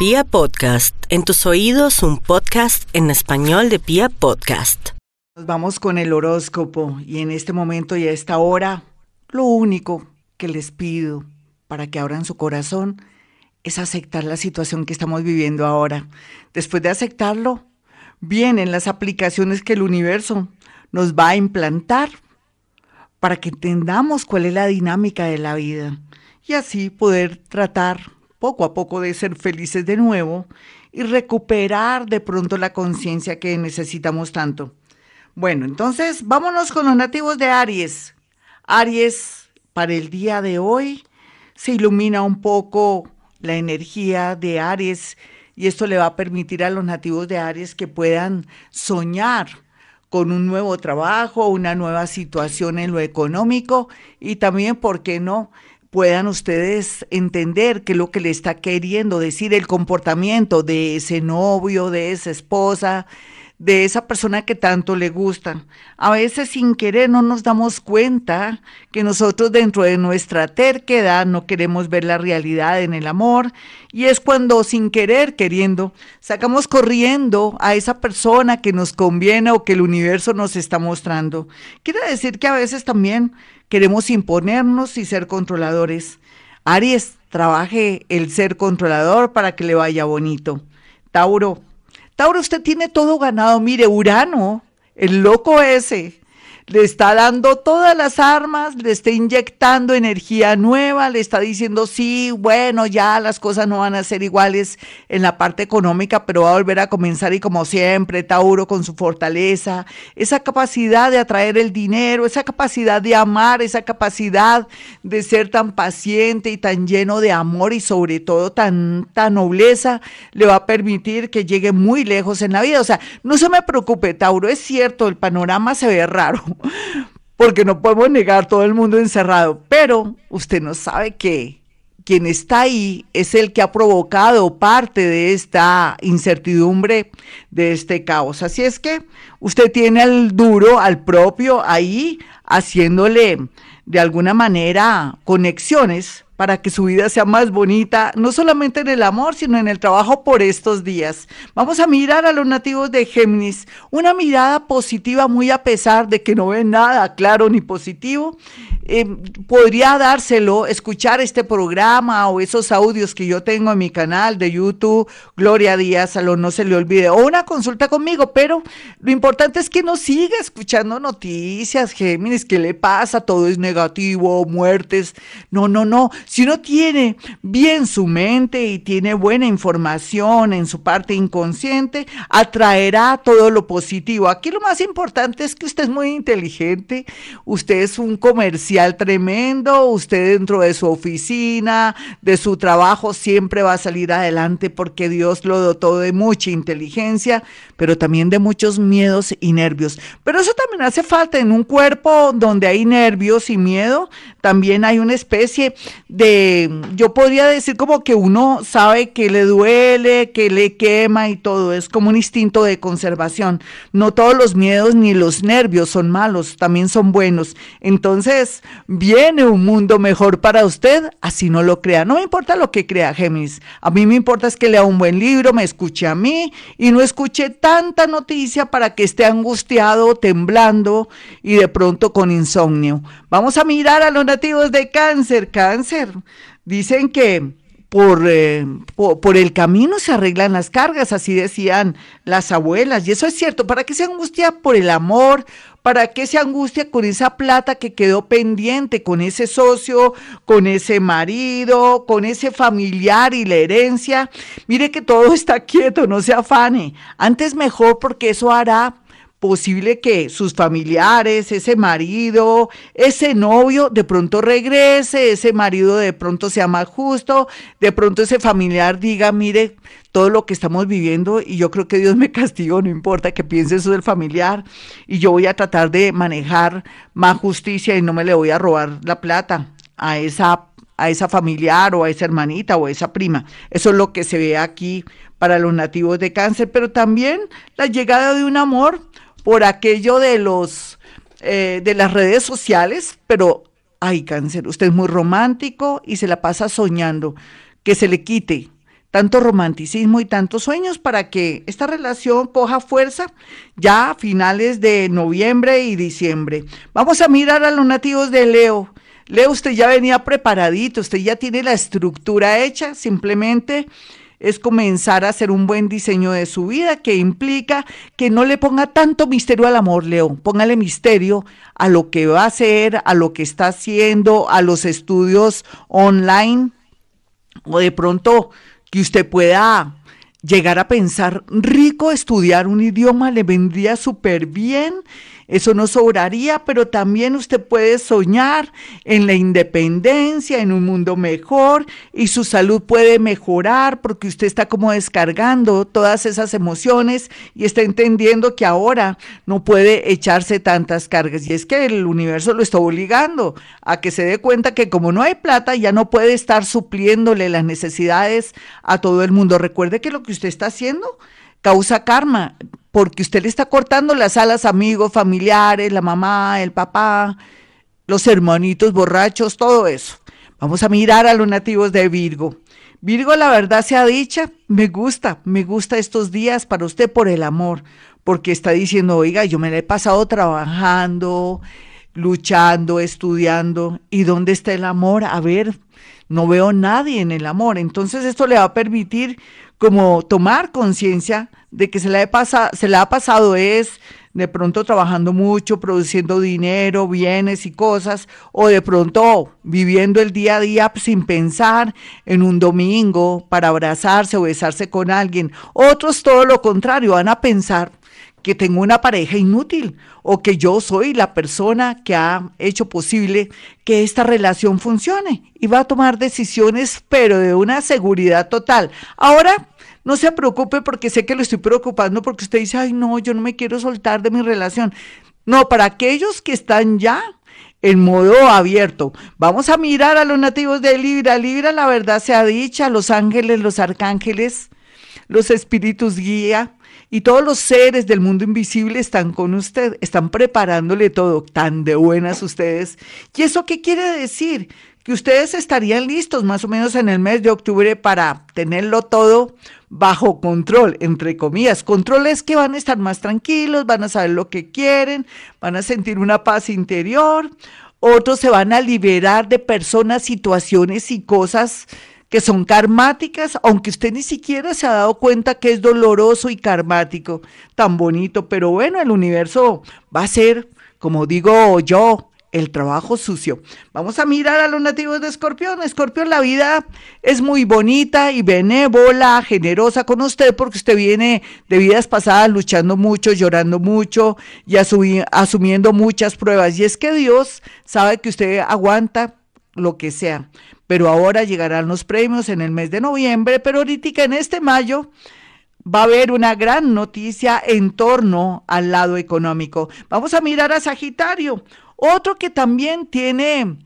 Pia Podcast, en tus oídos un podcast en español de Pia Podcast. Nos vamos con el horóscopo y en este momento y a esta hora, lo único que les pido para que abran su corazón es aceptar la situación que estamos viviendo ahora. Después de aceptarlo, vienen las aplicaciones que el universo nos va a implantar para que entendamos cuál es la dinámica de la vida y así poder tratar poco a poco de ser felices de nuevo y recuperar de pronto la conciencia que necesitamos tanto. Bueno, entonces vámonos con los nativos de Aries. Aries, para el día de hoy, se ilumina un poco la energía de Aries y esto le va a permitir a los nativos de Aries que puedan soñar con un nuevo trabajo, una nueva situación en lo económico y también, ¿por qué no?, puedan ustedes entender qué lo que le está queriendo decir el comportamiento de ese novio, de esa esposa, de esa persona que tanto le gusta. A veces sin querer no nos damos cuenta que nosotros dentro de nuestra terquedad no queremos ver la realidad en el amor y es cuando sin querer queriendo sacamos corriendo a esa persona que nos conviene o que el universo nos está mostrando. Quiere decir que a veces también queremos imponernos y ser controladores. Aries, trabaje el ser controlador para que le vaya bonito. Tauro, Tauro, usted tiene todo ganado. Mire, Urano, el loco ese, le está dando todas las armas, le está inyectando energía nueva, le está diciendo, sí, bueno, ya las cosas no van a ser iguales en la parte económica, pero va a volver a comenzar y como siempre, Tauro con su fortaleza, esa capacidad de atraer el dinero, esa capacidad de amar, esa capacidad de ser tan paciente y tan lleno de amor y sobre todo tan, tan nobleza, le va a permitir que llegue muy lejos en la vida. O sea, no se me preocupe, Tauro, es cierto, el panorama se ve raro porque no podemos negar todo el mundo encerrado, pero usted no sabe que quien está ahí es el que ha provocado parte de esta incertidumbre, de este caos. Así es que usted tiene al duro, al propio ahí, haciéndole de alguna manera conexiones para que su vida sea más bonita, no solamente en el amor, sino en el trabajo por estos días. Vamos a mirar a los nativos de Géminis, una mirada positiva muy a pesar de que no ven nada claro ni positivo. Eh, podría dárselo, escuchar este programa o esos audios que yo tengo en mi canal de YouTube, Gloria Díaz, a lo no se le olvide, o una consulta conmigo, pero lo importante es que no siga escuchando noticias, Géminis, ¿qué le pasa? Todo es negativo, muertes. No, no, no si uno tiene bien su mente y tiene buena información en su parte inconsciente, atraerá todo lo positivo. Aquí lo más importante es que usted es muy inteligente, usted es un comercial tremendo, usted dentro de su oficina, de su trabajo, siempre va a salir adelante porque Dios lo dotó de mucha inteligencia, pero también de muchos miedos y nervios. Pero eso también hace falta en un cuerpo donde hay nervios y miedo, también hay una especie yo podría decir como que uno sabe que le duele, que le quema y todo, es como un instinto de conservación. No todos los miedos ni los nervios son malos, también son buenos. Entonces, viene un mundo mejor para usted, así no lo crea. No me importa lo que crea Géminis, a mí me importa es que lea un buen libro, me escuche a mí y no escuche tanta noticia para que esté angustiado, temblando y de pronto con insomnio. Vamos a mirar a los nativos de cáncer. Cáncer, dicen que por, eh, por, el camino se arreglan las cargas, así decían las abuelas, y eso es cierto. ¿Para qué se angustia por el amor? ¿Para qué se angustia con esa plata que quedó pendiente, con ese socio, con ese marido, con ese familiar y la herencia? Mire que todo está quieto, no se afane. Antes mejor porque eso hará posible que sus familiares, ese marido, ese novio de pronto regrese, ese marido de pronto sea más justo, de pronto ese familiar diga, mire, todo lo que estamos viviendo y yo creo que Dios me castigo, no importa que piense eso del familiar y yo voy a tratar de manejar más justicia y no me le voy a robar la plata a esa a esa familiar o a esa hermanita o a esa prima. Eso es lo que se ve aquí para los nativos de cáncer, pero también la llegada de un amor por aquello de los eh, de las redes sociales, pero ay, cáncer, usted es muy romántico y se la pasa soñando que se le quite tanto romanticismo y tantos sueños para que esta relación coja fuerza ya a finales de noviembre y diciembre. Vamos a mirar a los nativos de Leo. Leo, usted ya venía preparadito, usted ya tiene la estructura hecha, simplemente es comenzar a hacer un buen diseño de su vida que implica que no le ponga tanto misterio al amor, Leo. Póngale misterio a lo que va a hacer, a lo que está haciendo, a los estudios online o de pronto que usted pueda llegar a pensar, rico estudiar un idioma le vendría súper bien eso no sobraría, pero también usted puede soñar en la independencia, en un mundo mejor y su salud puede mejorar porque usted está como descargando todas esas emociones y está entendiendo que ahora no puede echarse tantas cargas. Y es que el universo lo está obligando a que se dé cuenta que como no hay plata, ya no puede estar supliéndole las necesidades a todo el mundo. Recuerde que lo que usted está haciendo causa karma porque usted le está cortando las alas amigos, familiares, la mamá, el papá, los hermanitos borrachos, todo eso. Vamos a mirar a los nativos de Virgo. Virgo, la verdad sea dicha, me gusta, me gusta estos días para usted por el amor, porque está diciendo, oiga, yo me la he pasado trabajando, luchando, estudiando, ¿y dónde está el amor? A ver, no veo nadie en el amor. Entonces esto le va a permitir como tomar conciencia de que se le, ha se ha pasado es de pronto trabajando mucho, produciendo dinero, bienes y cosas, o de pronto viviendo el día a día sin pensar en un domingo para abrazarse o besarse con alguien. Otros todo lo contrario, van a pensar que tengo una pareja inútil o que yo soy la persona que ha hecho posible que esta relación funcione y va a tomar decisiones pero de una seguridad total. Ahora no se preocupe porque sé que lo estoy preocupando porque usted dice, ay no, yo no me quiero soltar de mi relación. No, para aquellos que están ya en modo abierto. Vamos a mirar a los nativos de Libra. Libra, la verdad sea dicha, los ángeles, los arcángeles, los espíritus guía y todos los seres del mundo invisible están con usted, están preparándole todo, tan de buenas ustedes. ¿Y eso qué quiere decir? Ustedes estarían listos más o menos en el mes de octubre para tenerlo todo bajo control, entre comillas. Control es que van a estar más tranquilos, van a saber lo que quieren, van a sentir una paz interior. Otros se van a liberar de personas, situaciones y cosas que son karmáticas, aunque usted ni siquiera se ha dado cuenta que es doloroso y karmático, tan bonito, pero bueno, el universo va a ser, como digo yo, el trabajo sucio. Vamos a mirar a los nativos de Escorpión. Escorpión, la vida es muy bonita y benévola, generosa con usted porque usted viene de vidas pasadas luchando mucho, llorando mucho y asumiendo muchas pruebas. Y es que Dios sabe que usted aguanta lo que sea. Pero ahora llegarán los premios en el mes de noviembre, pero ahorita en este mayo va a haber una gran noticia en torno al lado económico. Vamos a mirar a Sagitario. Otro que también tiene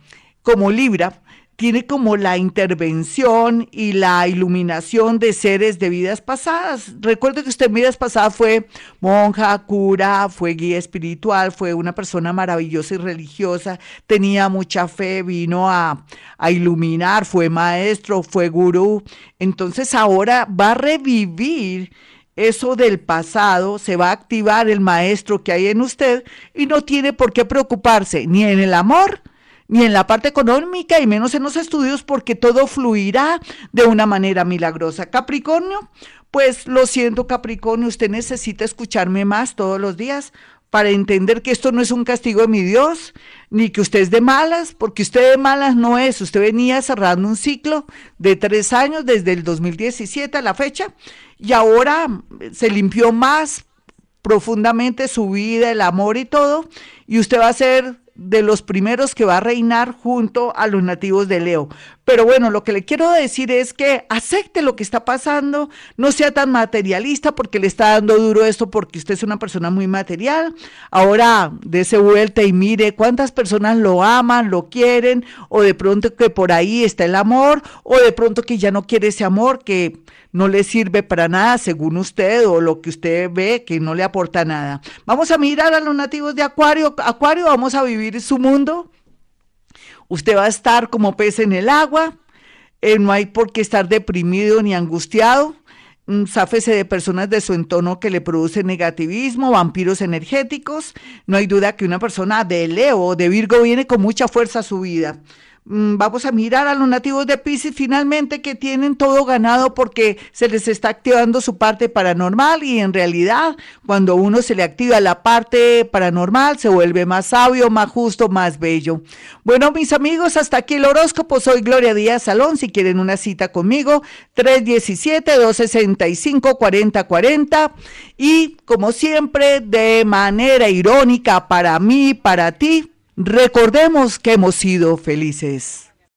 como Libra, tiene como la intervención y la iluminación de seres de vidas pasadas. Recuerde que usted en vidas pasadas fue monja, cura, fue guía espiritual, fue una persona maravillosa y religiosa, tenía mucha fe, vino a, a iluminar, fue maestro, fue gurú. Entonces ahora va a revivir eso del pasado, se va a activar el maestro que hay en usted y no tiene por qué preocuparse ni en el amor, ni en la parte económica y menos en los estudios porque todo fluirá de una manera milagrosa. Capricornio, pues lo siento Capricornio, usted necesita escucharme más todos los días para entender que esto no es un castigo de mi Dios, ni que usted es de malas, porque usted de malas no es. Usted venía cerrando un ciclo de tres años desde el 2017 a la fecha y ahora se limpió más profundamente su vida, el amor y todo, y usted va a ser de los primeros que va a reinar junto a los nativos de Leo. Pero bueno, lo que le quiero decir es que acepte lo que está pasando, no sea tan materialista porque le está dando duro esto porque usted es una persona muy material. Ahora dése vuelta y mire cuántas personas lo aman, lo quieren, o de pronto que por ahí está el amor, o de pronto que ya no quiere ese amor, que no le sirve para nada según usted o lo que usted ve que no le aporta nada. Vamos a mirar a los nativos de Acuario. Acuario, vamos a vivir su mundo. Usted va a estar como pez en el agua. eh, no hay por qué estar deprimido ni angustiado. Mm, sáfese de personas de su entorno que le producen negativismo, vampiros energéticos. No hay duda que una persona de Leo o de Virgo viene con mucha fuerza a su vida. Mm, vamos a mirar a los nativos de Pisces finalmente que tienen todo ganado porque se les está activando su parte paranormal y en realidad cuando uno se le activa la parte paranormal se vuelve más sabio, más justo, más bello. Bueno, mis amigos, hasta aquí el horóscopo. Soy Gloria Díaz Salón. Si quieren una cita conmigo, 317-265-4040 y como siempre, de manera irónica para mí, para ti, Recordemos que hemos sido felices.